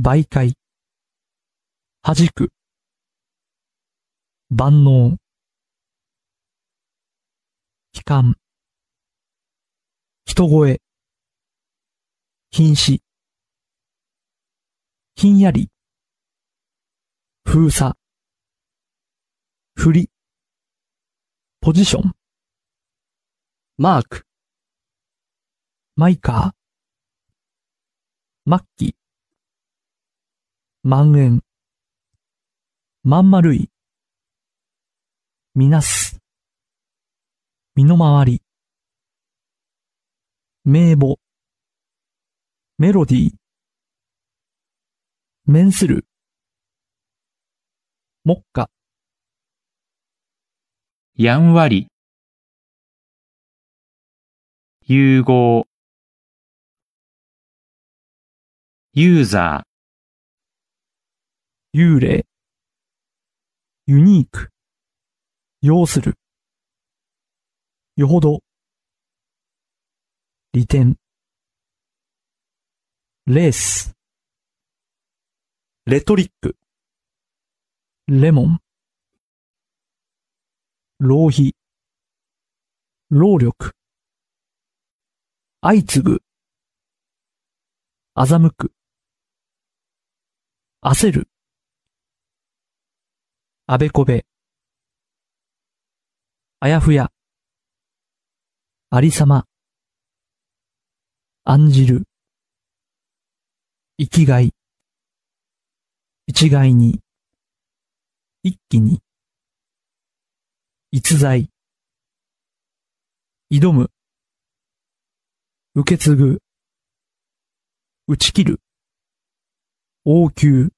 媒介、弾く、万能、悲観、人声、瀕死、ひんやり、封鎖、振り、ポジション、マーク、マイカー、末期、万円、まん丸い、みなす、身の回り、名簿、メロディー、面する、目下、やんわり、融合、ユーザー。幽霊、ユニーク、要する、よほど、利点、レース、レトリック、レモン、浪費、労力、相次ぐ、欺く、焦る、あべこべ、あやふや、ありさま、案じる、生きがい、一概に、一気に、逸材、挑む、受け継ぐ、打ち切る、応急、